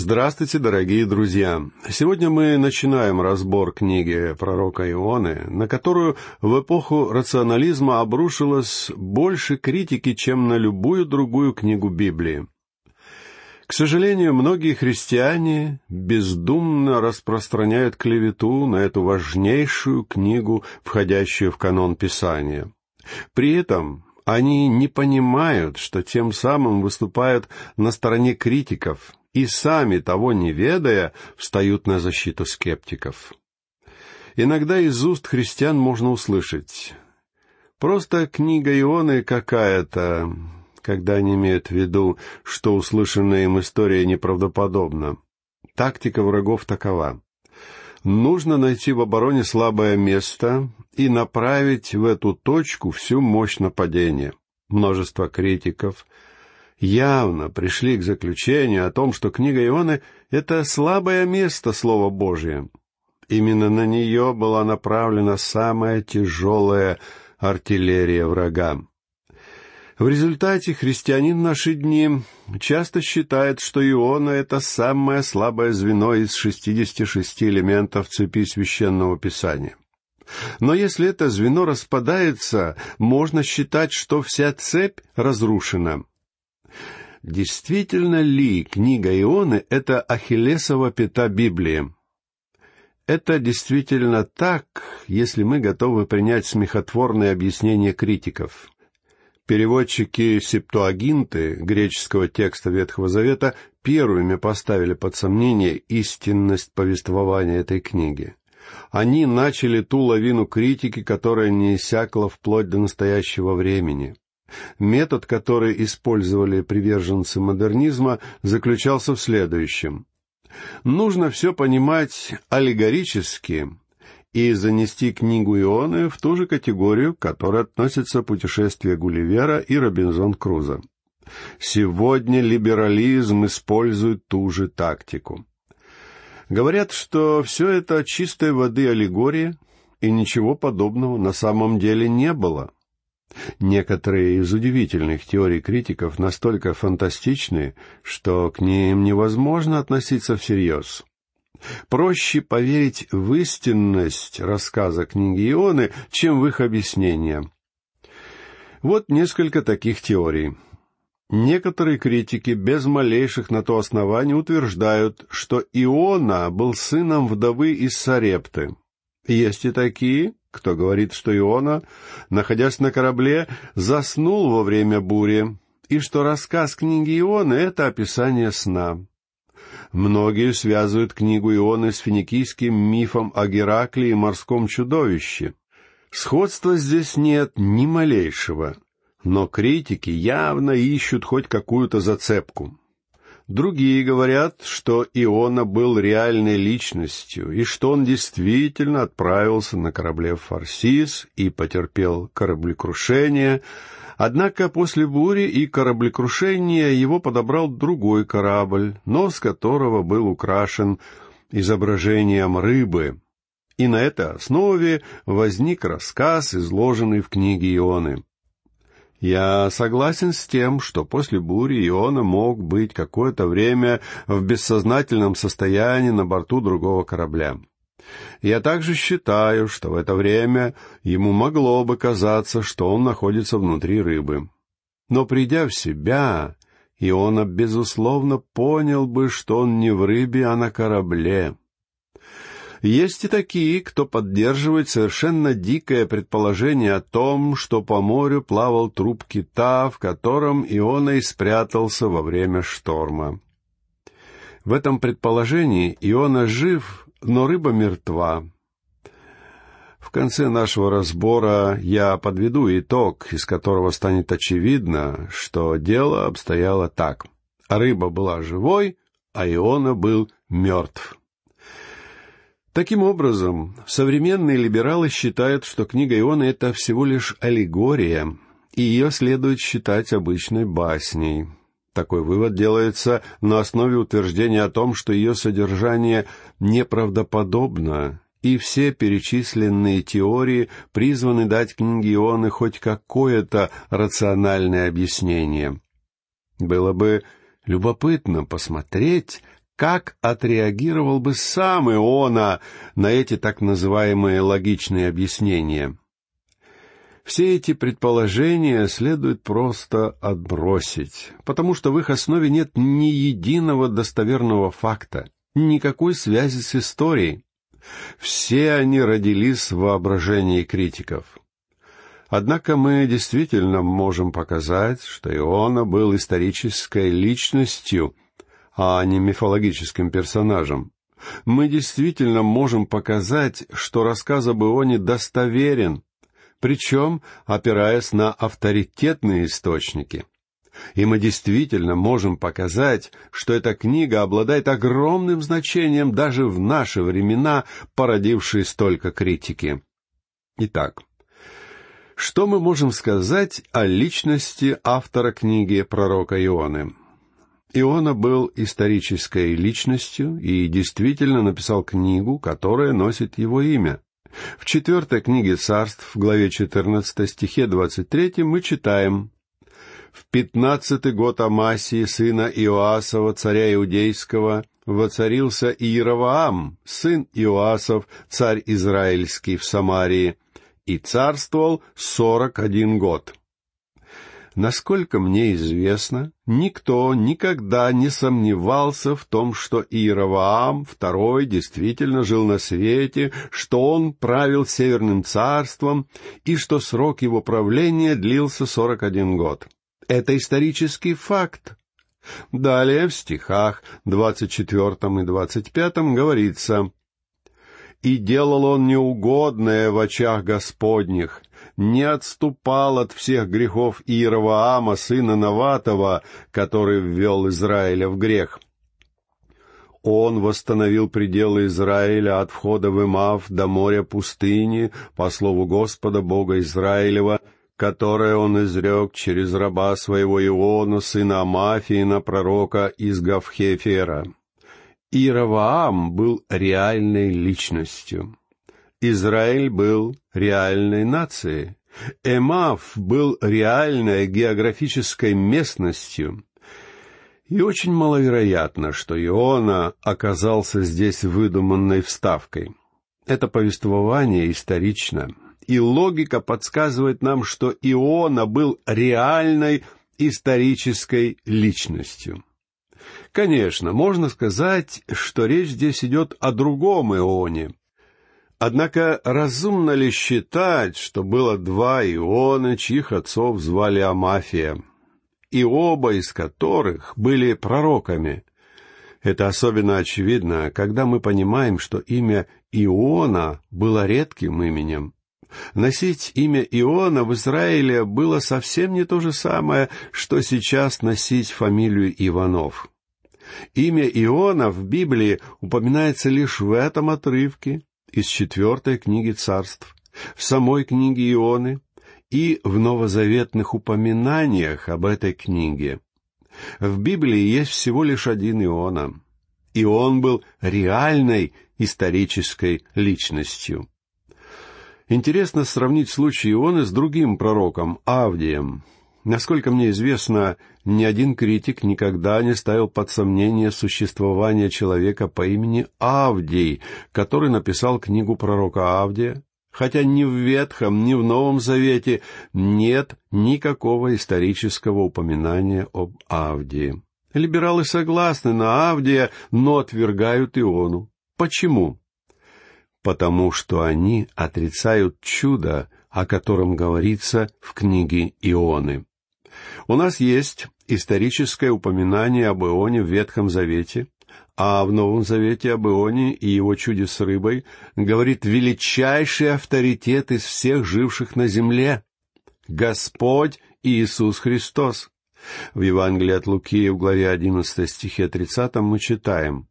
Здравствуйте, дорогие друзья! Сегодня мы начинаем разбор книги пророка Ионы, на которую в эпоху рационализма обрушилось больше критики, чем на любую другую книгу Библии. К сожалению, многие христиане бездумно распространяют клевету на эту важнейшую книгу, входящую в канон Писания. При этом они не понимают, что тем самым выступают на стороне критиков и сами, того не ведая, встают на защиту скептиков. Иногда из уст христиан можно услышать «Просто книга Ионы какая-то», когда они имеют в виду, что услышанная им история неправдоподобна. Тактика врагов такова. Нужно найти в обороне слабое место и направить в эту точку всю мощь нападения. Множество критиков явно пришли к заключению о том, что книга Ионы — это слабое место Слова Божия. Именно на нее была направлена самая тяжелая артиллерия врага. В результате христианин в наши дни часто считает, что Иона — это самое слабое звено из шестидесяти шести элементов цепи священного писания — но если это звено распадается, можно считать, что вся цепь разрушена. Действительно ли книга Ионы — это Ахиллесова пята Библии? Это действительно так, если мы готовы принять смехотворное объяснение критиков. Переводчики Септуагинты, греческого текста Ветхого Завета, первыми поставили под сомнение истинность повествования этой книги они начали ту лавину критики, которая не иссякла вплоть до настоящего времени. Метод, который использовали приверженцы модернизма, заключался в следующем. Нужно все понимать аллегорически и занести книгу Ионы в ту же категорию, к которой относятся путешествия Гулливера и Робинзон Круза. Сегодня либерализм использует ту же тактику. Говорят, что все это чистой воды аллегория, и ничего подобного на самом деле не было. Некоторые из удивительных теорий критиков настолько фантастичны, что к ним невозможно относиться всерьез. Проще поверить в истинность рассказа книги Ионы, чем в их объяснение. Вот несколько таких теорий — Некоторые критики без малейших на то оснований утверждают, что Иона был сыном вдовы из Сарепты. Есть и такие, кто говорит, что Иона, находясь на корабле, заснул во время бури, и что рассказ книги Ионы — это описание сна. Многие связывают книгу Ионы с финикийским мифом о Геракле и морском чудовище. Сходства здесь нет ни малейшего — но критики явно ищут хоть какую-то зацепку. Другие говорят, что Иона был реальной личностью, и что он действительно отправился на корабле в Фарсис и потерпел кораблекрушение, однако после бури и кораблекрушения его подобрал другой корабль, нос которого был украшен изображением рыбы, и на этой основе возник рассказ, изложенный в книге Ионы. Я согласен с тем, что после бури Иона мог быть какое-то время в бессознательном состоянии на борту другого корабля. Я также считаю, что в это время ему могло бы казаться, что он находится внутри рыбы. Но придя в себя, Иона, безусловно, понял бы, что он не в рыбе, а на корабле. Есть и такие, кто поддерживает совершенно дикое предположение о том, что по морю плавал труп кита, в котором Иона и спрятался во время шторма. В этом предположении Иона жив, но рыба мертва. В конце нашего разбора я подведу итог, из которого станет очевидно, что дело обстояло так. Рыба была живой, а Иона был мертв. Таким образом, современные либералы считают, что книга Иона — это всего лишь аллегория, и ее следует считать обычной басней. Такой вывод делается на основе утверждения о том, что ее содержание неправдоподобно, и все перечисленные теории призваны дать книге Ионы хоть какое-то рациональное объяснение. Было бы любопытно посмотреть, как отреагировал бы сам Иона на эти так называемые логичные объяснения. Все эти предположения следует просто отбросить, потому что в их основе нет ни единого достоверного факта, никакой связи с историей. Все они родились в воображении критиков. Однако мы действительно можем показать, что Иона был исторической личностью, а не мифологическим персонажем. Мы действительно можем показать, что рассказ об Ионе достоверен, причем опираясь на авторитетные источники. И мы действительно можем показать, что эта книга обладает огромным значением даже в наши времена, породившие столько критики. Итак, что мы можем сказать о личности автора книги пророка Ионы? Иона был исторической личностью и действительно написал книгу, которая носит его имя. В четвертой книге царств, в главе 14 стихе 23 мы читаем «В пятнадцатый год Амасии, сына Иоасова, царя Иудейского, воцарился Иеровоам, сын Иоасов, царь Израильский в Самарии, и царствовал сорок один год». Насколько мне известно, никто никогда не сомневался в том, что Иеровоам II действительно жил на свете, что он правил Северным царством и что срок его правления длился сорок один год. Это исторический факт. Далее в стихах двадцать четвертом и двадцать пятом говорится «И делал он неугодное в очах Господних, не отступал от всех грехов Иеровоама, сына Наватова, который ввел Израиля в грех. Он восстановил пределы Израиля от входа в Имав до моря пустыни, по слову Господа Бога Израилева, которое он изрек через раба своего Иона, сына Амафиина, пророка из Гавхефера. Иеровоам был реальной личностью. Израиль был реальной нацией. Эмав был реальной географической местностью. И очень маловероятно, что Иона оказался здесь выдуманной вставкой. Это повествование исторично, и логика подсказывает нам, что Иона был реальной исторической личностью. Конечно, можно сказать, что речь здесь идет о другом Ионе, Однако разумно ли считать, что было два Иона, чьих отцов звали Амафия, и оба из которых были пророками? Это особенно очевидно, когда мы понимаем, что имя Иона было редким именем. Носить имя Иона в Израиле было совсем не то же самое, что сейчас носить фамилию Иванов. Имя Иона в Библии упоминается лишь в этом отрывке, из четвертой книги царств, в самой книге Ионы и в новозаветных упоминаниях об этой книге. В Библии есть всего лишь один Иона, и он был реальной исторической личностью. Интересно сравнить случай Ионы с другим пророком, Авдием, Насколько мне известно, ни один критик никогда не ставил под сомнение существование человека по имени Авдий, который написал книгу пророка Авдия, хотя ни в Ветхом, ни в Новом Завете нет никакого исторического упоминания об Авдии. Либералы согласны на Авдия, но отвергают Иону. Почему? Потому что они отрицают чудо, о котором говорится в книге Ионы. У нас есть историческое упоминание об Ионе в Ветхом Завете, а в Новом Завете об Ионе и его чуде с рыбой говорит величайший авторитет из всех живших на земле — Господь Иисус Христос. В Евангелии от Луки в главе 11 стихе 30 мы читаем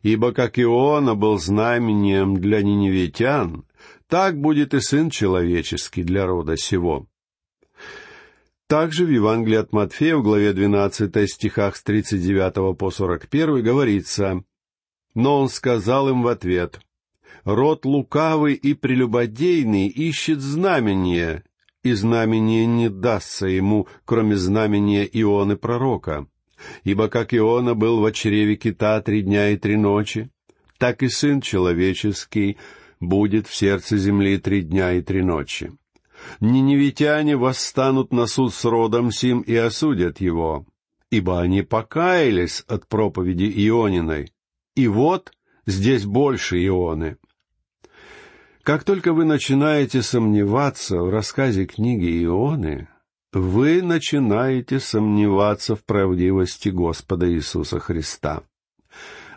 «Ибо как Иона был знамением для ниневитян, так будет и Сын Человеческий для рода сего». Также в Евангелии от Матфея в главе 12 стихах с 39 по 41 говорится «Но он сказал им в ответ, «Род лукавый и прелюбодейный ищет знамения, и знамение не дастся ему, кроме знамения Ионы пророка. Ибо как Иона был в чреве кита три дня и три ночи, так и Сын Человеческий будет в сердце земли три дня и три ночи. Ниневитяне восстанут на суд с родом сим и осудят его, ибо они покаялись от проповеди Иониной. И вот здесь больше Ионы. Как только вы начинаете сомневаться в рассказе книги Ионы, вы начинаете сомневаться в правдивости Господа Иисуса Христа.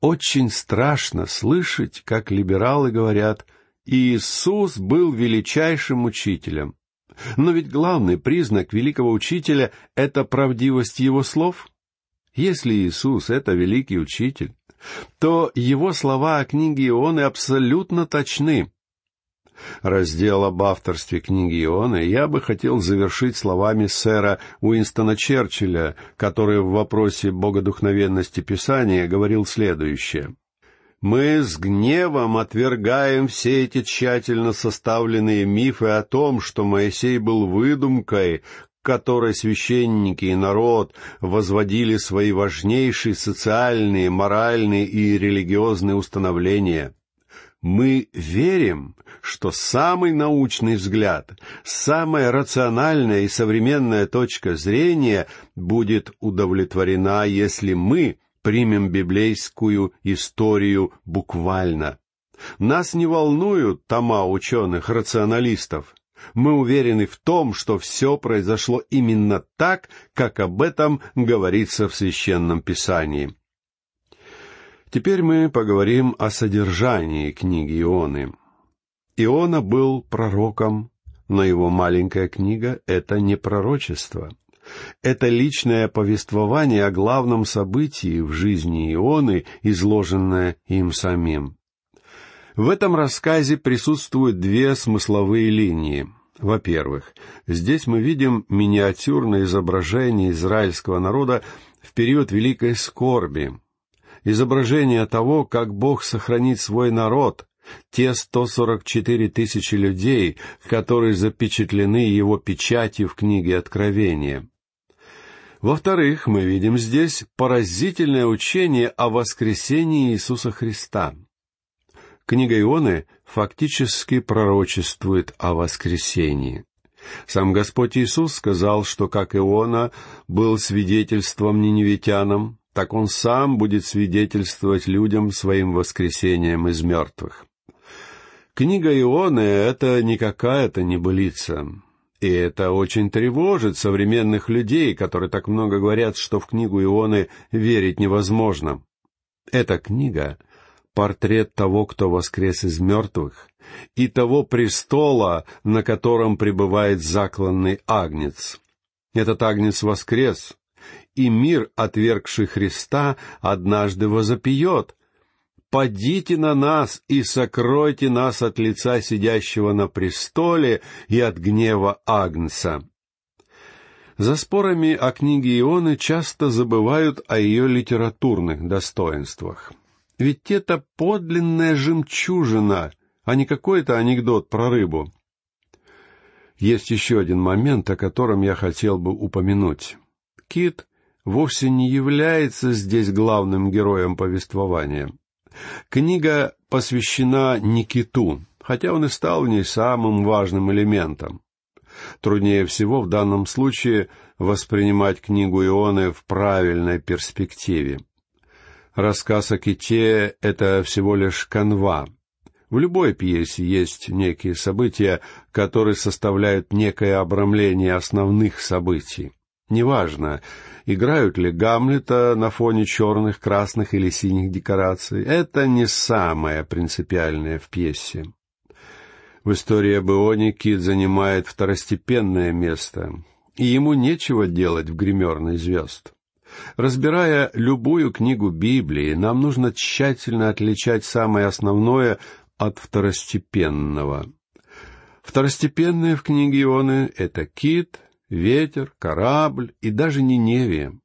Очень страшно слышать, как либералы говорят, Иисус был величайшим учителем. Но ведь главный признак великого учителя — это правдивость его слов. Если Иисус — это великий учитель, то его слова о книге Ионы абсолютно точны. Раздел об авторстве книги Ионы я бы хотел завершить словами сэра Уинстона Черчилля, который в вопросе богодухновенности Писания говорил следующее. «Мы с гневом отвергаем все эти тщательно составленные мифы о том, что Моисей был выдумкой, которой священники и народ возводили свои важнейшие социальные, моральные и религиозные установления. Мы верим, что самый научный взгляд, самая рациональная и современная точка зрения будет удовлетворена, если мы примем библейскую историю буквально. Нас не волнуют тома ученых-рационалистов. Мы уверены в том, что все произошло именно так, как об этом говорится в Священном Писании. Теперь мы поговорим о содержании книги Ионы. Иона был пророком, но его маленькая книга — это не пророчество. Это личное повествование о главном событии в жизни Ионы, изложенное им самим. В этом рассказе присутствуют две смысловые линии. Во-первых, здесь мы видим миниатюрное изображение израильского народа в период Великой Скорби, изображение того, как Бог сохранит свой народ, те 144 тысячи людей, которые запечатлены его печатью в книге Откровения. Во-вторых, мы видим здесь поразительное учение о воскресении Иисуса Христа. Книга Ионы фактически пророчествует о воскресении. Сам Господь Иисус сказал, что как Иона был свидетельством ниневитянам, так он сам будет свидетельствовать людям своим воскресением из мертвых. Книга Ионы — это не какая-то небылица. И это очень тревожит современных людей, которые так много говорят, что в книгу Ионы верить невозможно. Эта книга — портрет того, кто воскрес из мертвых, и того престола, на котором пребывает закланный агнец. Этот агнец воскрес, и мир, отвергший Христа, однажды возопьет. «Падите на нас и сокройте нас от лица сидящего на престоле и от гнева Агнца». За спорами о книге Ионы часто забывают о ее литературных достоинствах. Ведь это подлинная жемчужина, а не какой-то анекдот про рыбу. Есть еще один момент, о котором я хотел бы упомянуть. Кит вовсе не является здесь главным героем повествования. Книга посвящена Никиту, хотя он и стал в ней самым важным элементом. Труднее всего в данном случае воспринимать книгу Ионы в правильной перспективе. Рассказ о ките — это всего лишь канва. В любой пьесе есть некие события, которые составляют некое обрамление основных событий. Неважно, играют ли Гамлета на фоне черных, красных или синих декораций. Это не самое принципиальное в пьесе. В истории об Ионе Кит занимает второстепенное место, и ему нечего делать в гримерной звезд. Разбирая любую книгу Библии, нам нужно тщательно отличать самое основное от второстепенного. Второстепенное в книге Ионы — это кит, ветер, корабль и даже Ниневия.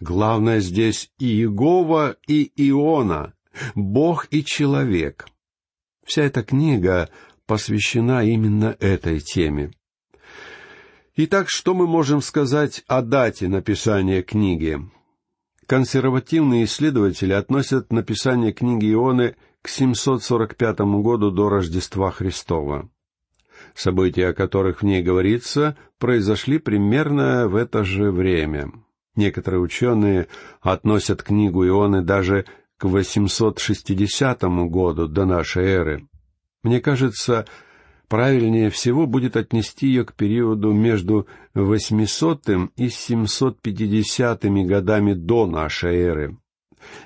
Главное здесь и Иегова, и Иона, Бог и человек. Вся эта книга посвящена именно этой теме. Итак, что мы можем сказать о дате написания книги? Консервативные исследователи относят написание книги Ионы к 745 году до Рождества Христова. События, о которых в ней говорится, произошли примерно в это же время. Некоторые ученые относят книгу Ионы даже к 860 году до нашей эры. Мне кажется, правильнее всего будет отнести ее к периоду между 800 и 750 годами до нашей эры.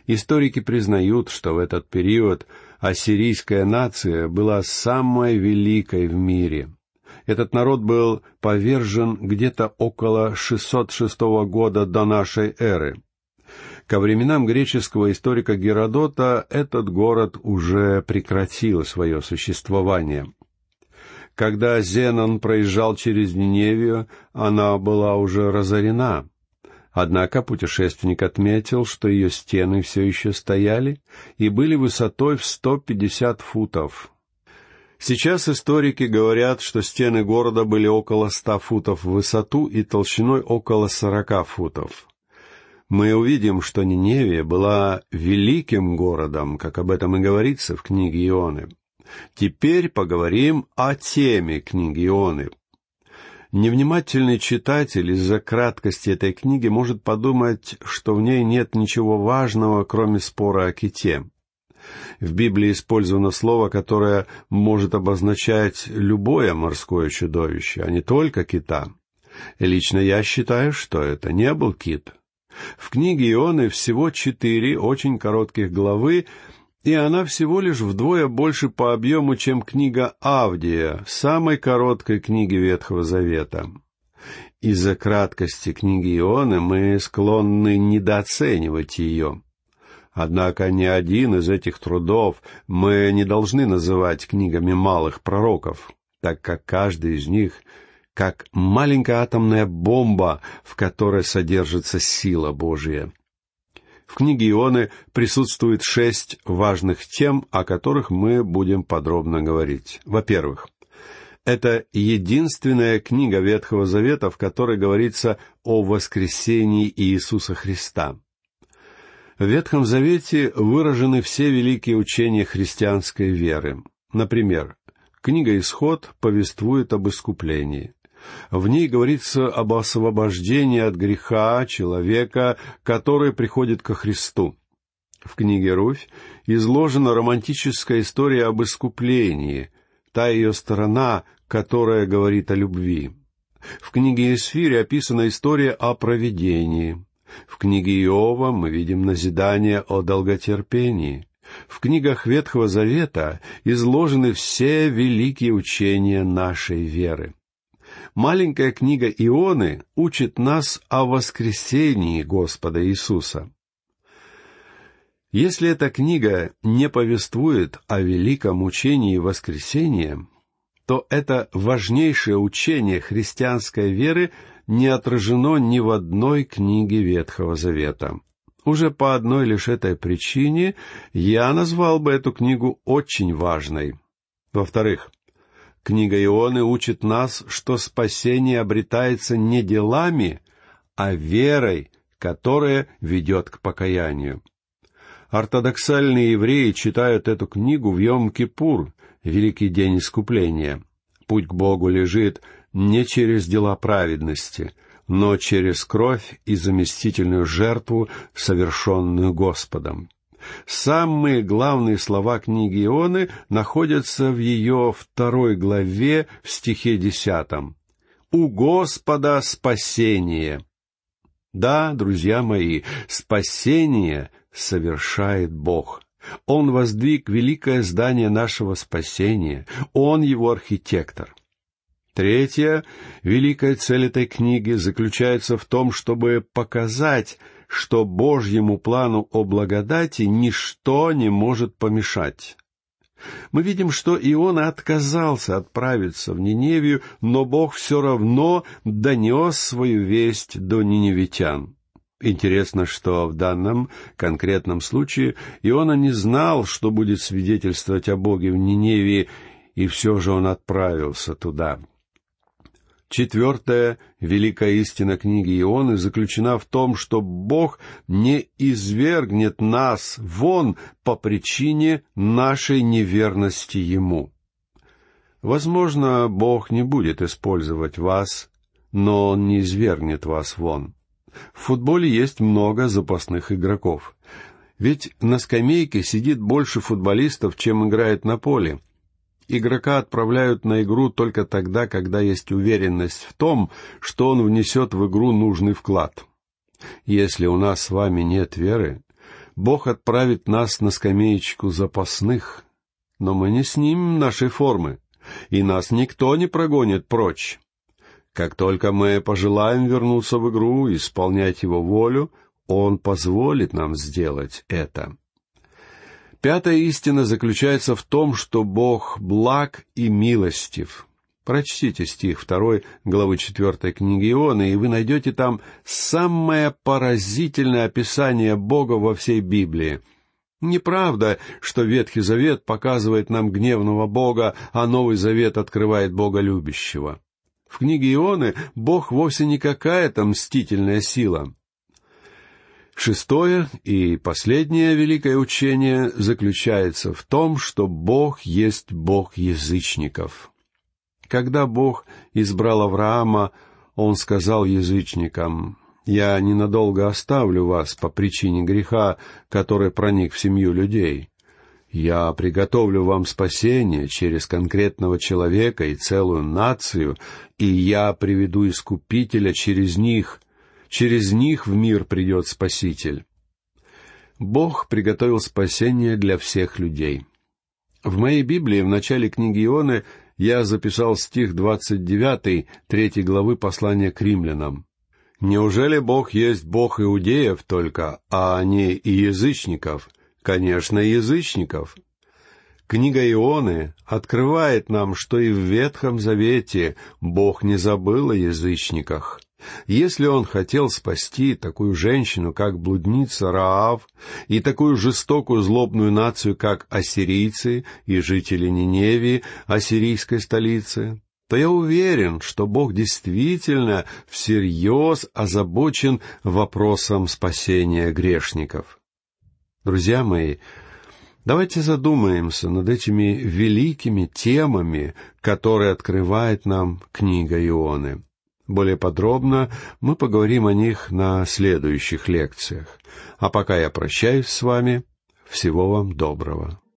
Историки признают, что в этот период ассирийская нация была самой великой в мире. Этот народ был повержен где-то около 606 года до нашей эры. Ко временам греческого историка Геродота этот город уже прекратил свое существование. Когда Зенон проезжал через Ниневию, она была уже разорена. Однако путешественник отметил, что ее стены все еще стояли и были высотой в сто пятьдесят футов. Сейчас историки говорят, что стены города были около ста футов в высоту и толщиной около сорока футов. Мы увидим, что Ниневия была великим городом, как об этом и говорится в книге Ионы. Теперь поговорим о теме книги Ионы, Невнимательный читатель из-за краткости этой книги может подумать, что в ней нет ничего важного, кроме спора о ките. В Библии использовано слово, которое может обозначать любое морское чудовище, а не только кита. И лично я считаю, что это не был кит. В книге Ионы всего четыре очень коротких главы, и она всего лишь вдвое больше по объему, чем книга Авдия, самой короткой книги Ветхого Завета. Из-за краткости книги Ионы мы склонны недооценивать ее. Однако ни один из этих трудов мы не должны называть книгами малых пророков, так как каждый из них как маленькая атомная бомба, в которой содержится сила Божья. В книге Ионы присутствует шесть важных тем, о которых мы будем подробно говорить. Во-первых, это единственная книга Ветхого Завета, в которой говорится о воскресении Иисуса Христа. В Ветхом Завете выражены все великие учения христианской веры. Например, книга Исход повествует об искуплении. В ней говорится об освобождении от греха человека, который приходит ко Христу. В книге «Руфь» изложена романтическая история об искуплении, та ее сторона, которая говорит о любви. В книге Исфире описана история о провидении. В книге Иова мы видим назидание о долготерпении. В книгах Ветхого Завета изложены все великие учения нашей веры. Маленькая книга Ионы учит нас о воскресении Господа Иисуса. Если эта книга не повествует о великом учении воскресения, то это важнейшее учение христианской веры не отражено ни в одной книге Ветхого Завета. Уже по одной лишь этой причине я назвал бы эту книгу очень важной. Во-вторых, Книга Ионы учит нас, что спасение обретается не делами, а верой, которая ведет к покаянию. Ортодоксальные евреи читают эту книгу в Йом-Кипур, Великий день искупления. Путь к Богу лежит не через дела праведности, но через кровь и заместительную жертву, совершенную Господом. Самые главные слова книги Ионы находятся в ее второй главе в стихе десятом. «У Господа спасение». Да, друзья мои, спасение совершает Бог. Он воздвиг великое здание нашего спасения. Он его архитектор. Третья великая цель этой книги заключается в том, чтобы показать, что Божьему плану о благодати ничто не может помешать. Мы видим, что Иона отказался отправиться в Ниневию, но Бог все равно донес свою весть до ниневитян. Интересно, что в данном конкретном случае Иона не знал, что будет свидетельствовать о Боге в Ниневии, и все же он отправился туда. Четвертая великая истина книги Ионы заключена в том, что Бог не извергнет нас вон по причине нашей неверности Ему. Возможно, Бог не будет использовать вас, но Он не извергнет вас вон. В футболе есть много запасных игроков. Ведь на скамейке сидит больше футболистов, чем играет на поле. Игрока отправляют на игру только тогда, когда есть уверенность в том, что он внесет в игру нужный вклад. Если у нас с вами нет веры, Бог отправит нас на скамеечку запасных, но мы не снимем нашей формы, и нас никто не прогонит прочь. Как только мы пожелаем вернуться в игру и исполнять его волю, Он позволит нам сделать это. Пятая истина заключается в том, что Бог благ и милостив. Прочтите стих 2 главы 4 книги Иона, и вы найдете там самое поразительное описание Бога во всей Библии. Неправда, что Ветхий Завет показывает нам гневного Бога, а Новый Завет открывает Бога любящего. В книге Ионы Бог вовсе не какая-то мстительная сила. Шестое и последнее великое учение заключается в том, что Бог есть Бог язычников. Когда Бог избрал Авраама, Он сказал язычникам, «Я ненадолго оставлю вас по причине греха, который проник в семью людей. Я приготовлю вам спасение через конкретного человека и целую нацию, и я приведу Искупителя через них, Через них в мир придет Спаситель. Бог приготовил спасение для всех людей. В моей Библии в начале книги Ионы я записал стих 29, третьей главы послания к римлянам. «Неужели Бог есть Бог иудеев только, а не и язычников? Конечно, язычников». Книга Ионы открывает нам, что и в Ветхом Завете Бог не забыл о язычниках. Если он хотел спасти такую женщину, как блудница Раав, и такую жестокую злобную нацию, как ассирийцы и жители Ниневии, ассирийской столицы, то я уверен, что Бог действительно всерьез озабочен вопросом спасения грешников. Друзья мои, давайте задумаемся над этими великими темами, которые открывает нам книга Ионы. Более подробно мы поговорим о них на следующих лекциях. А пока я прощаюсь с вами. Всего вам доброго.